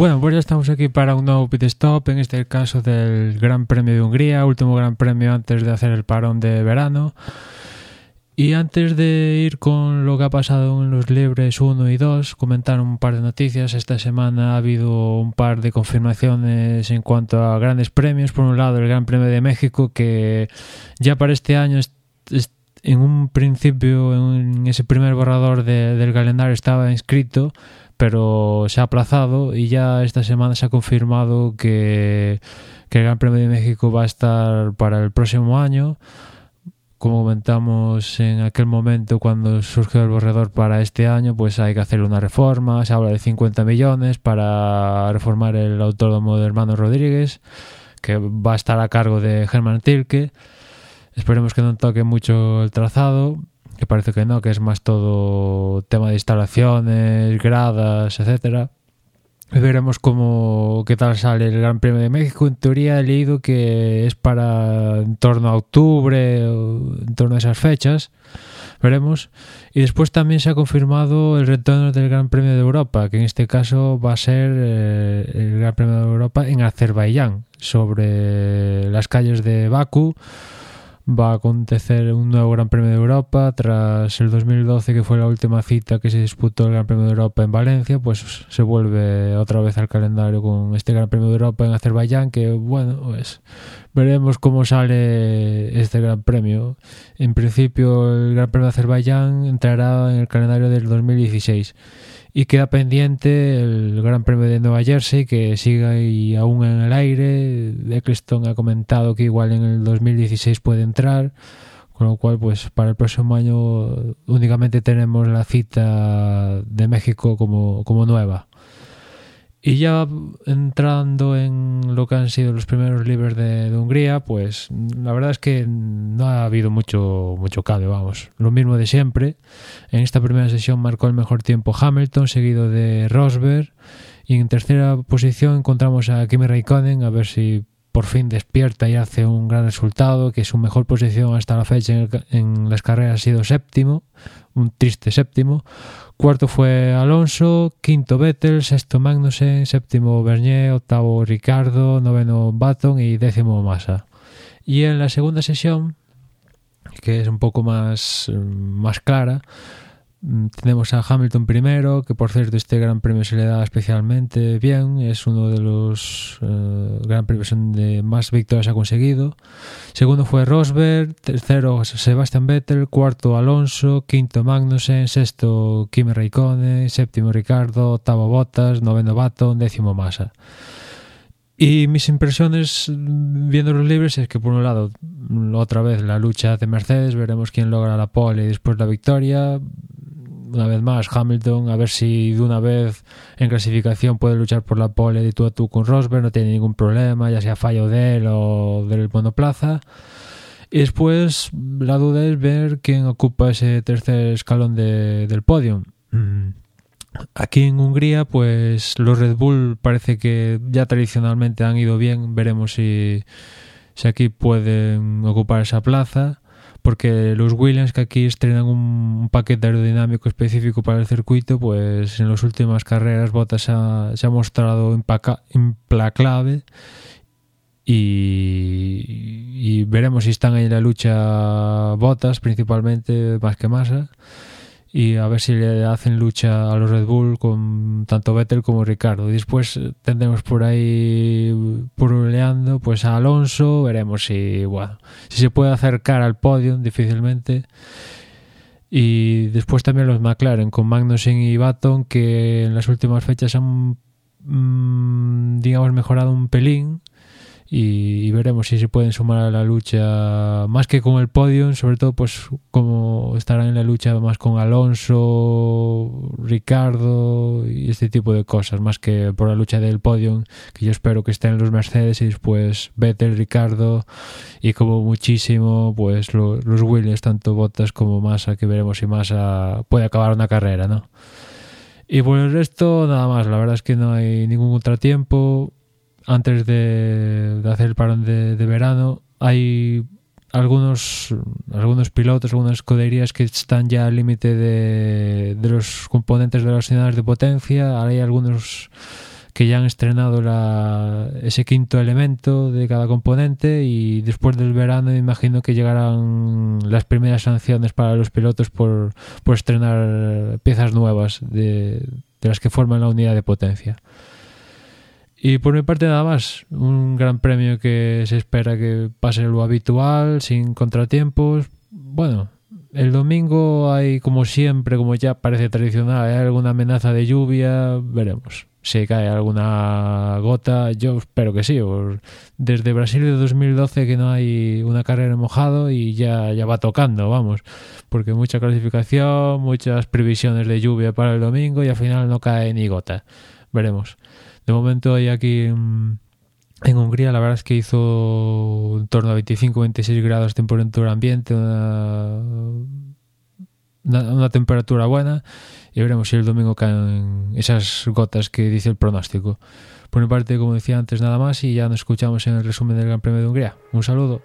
Bueno, pues ya estamos aquí para un nuevo pit stop, en este caso del Gran Premio de Hungría, último Gran Premio antes de hacer el parón de verano. Y antes de ir con lo que ha pasado en los libres 1 y 2, comentar un par de noticias. Esta semana ha habido un par de confirmaciones en cuanto a grandes premios. Por un lado, el Gran Premio de México, que ya para este año en un principio, en ese primer borrador de, del calendario estaba inscrito, pero se ha aplazado y ya esta semana se ha confirmado que, que el Gran Premio de México va a estar para el próximo año como comentamos en aquel momento cuando surgió el borrador para este año, pues hay que hacer una reforma. Se habla de 50 millones para reformar el autódromo de Hermano Rodríguez, que va a estar a cargo de Germán Tilke. Esperemos que no toque mucho el trazado, que parece que no, que es más todo tema de instalaciones, gradas, etcétera. Veremos cómo qué tal sale el Gran Premio de México. En teoría he leído que es para en torno a octubre o en torno a esas fechas. Veremos. Y después también se ha confirmado el retorno del Gran Premio de Europa, que en este caso va a ser eh, el Gran Premio de Europa en Azerbaiyán, sobre las calles de Bakú va a acontecer un nuevo Gran Premio de Europa. Tras el 2012 que fue la última cita que se disputó el Gran Premio de Europa en Valencia pues se vuelve otra vez al calendario con este Gran Premio de Europa en Azerbaiyán que bueno pues veremos cómo sale este Gran Premio. En principio el Gran Premio de Azerbaiyán entrará en el calendario del 2016 y queda pendiente el Gran Premio de Nueva Jersey que sigue ahí aún en el aire. Eccleston ha comentado que igual en el 2016 puede entrar, con lo cual pues para el próximo año únicamente tenemos la cita de México como, como nueva. Y ya entrando en lo que han sido los primeros libros de, Hungría, pues la verdad es que no ha habido mucho, mucho cambio, vamos. Lo mismo de siempre. En esta primera sesión marcó el mejor tiempo Hamilton, seguido de Rosberg. Y en tercera posición encontramos a Kimi Raikkonen, a ver si por fin despierta y hace un gran resultado, que su mejor posición hasta la fecha en, en las carreras ha sido séptimo, un triste séptimo, Cuarto fue Alonso, quinto Vettel, sexto Magnussen, séptimo Bernier, octavo Ricardo, noveno Baton y décimo Massa. Y en la segunda sesión, que es un poco más, más clara, Mm, tenemos a Hamilton primero, que por cierto este gran premio se le da especialmente bien, es uno de los uh, gran premios donde más victorias ha conseguido. Segundo fue Rosberg, tercero Sebastian Vettel, cuarto Alonso, quinto Magnussen, sexto Kimi Raikkonen, séptimo Ricardo, octavo Bottas, noveno Baton, décimo Massa. Y mis impresiones viendo los libres es que por un lado, otra vez la lucha de Mercedes, veremos quién logra la pole y después la victoria una vez más Hamilton, a ver si de una vez en clasificación puede luchar por la pole de tú a tú con Rosberg, no tiene ningún problema, ya sea fallo de él o del monoplaza. Y después la duda es ver quién ocupa ese tercer escalón de, del podio. Mm. Aquí en Hungría, pues los Red Bull parece que ya tradicionalmente han ido bien. Veremos si, si aquí pueden ocupar esa plaza porque los Williams que aquí estrenan un, paquete aerodinámico específico para el circuito, pues en las últimas carreras Bottas se ha mostrado implacable y, veremos si están ahí en la lucha Bottas principalmente más que Massa y a ver si le hacen lucha a los Red Bull con tanto Vettel como Ricardo. Y después eh, tendremos por ahí puruleando pues a Alonso, veremos si si se puede acercar al podio difícilmente. Y después también los McLaren con Magnussen y Baton que en las últimas fechas han mm, digamos mejorado un pelín y, veremos si se pueden sumar a la lucha más que con el podio, sobre todo pues como estarán en la lucha más con Alonso, Ricardo y este tipo de cosas, más que por la lucha del podio, que yo espero que estén los Mercedes y después Vettel, Ricardo y como muchísimo pues los Williams, tanto Bottas como Massa, que veremos si Massa puede acabar una carrera, ¿no? Y por el resto, nada más. La verdad es que no hay ningún contratiempo antes de, hacer el parón de, verano, hay algunos, algunos pilotos, algunas escuderías que están ya al límite de, los componentes de las unidades de potencia. hay algunos que ya han estrenado ese quinto elemento de cada componente y después del verano imagino que llegarán las primeras sanciones para los pilotos por, por estrenar piezas nuevas de las que forman la unidad de potencia. Y por mi parte nada más, un gran premio que se espera que pase lo habitual, sin contratiempos. Bueno, el domingo hay como siempre, como ya parece tradicional, hay alguna amenaza de lluvia, veremos. Si cae alguna gota, yo espero que sí. Desde Brasil de 2012 que no hay una carrera mojado y ya, ya va tocando, vamos. Porque mucha clasificación, muchas previsiones de lluvia para el domingo y al final no cae ni gota. Veremos. De momento hay aquí en, Hungría, la verdad es que hizo en torno a 25-26 grados de temperatura ambiente, una, una, temperatura buena y veremos si el domingo caen esas gotas que dice el pronóstico. Por mi parte, como decía antes, nada más y ya nos escuchamos en el resumen del Gran Premio de Hungría. Un saludo.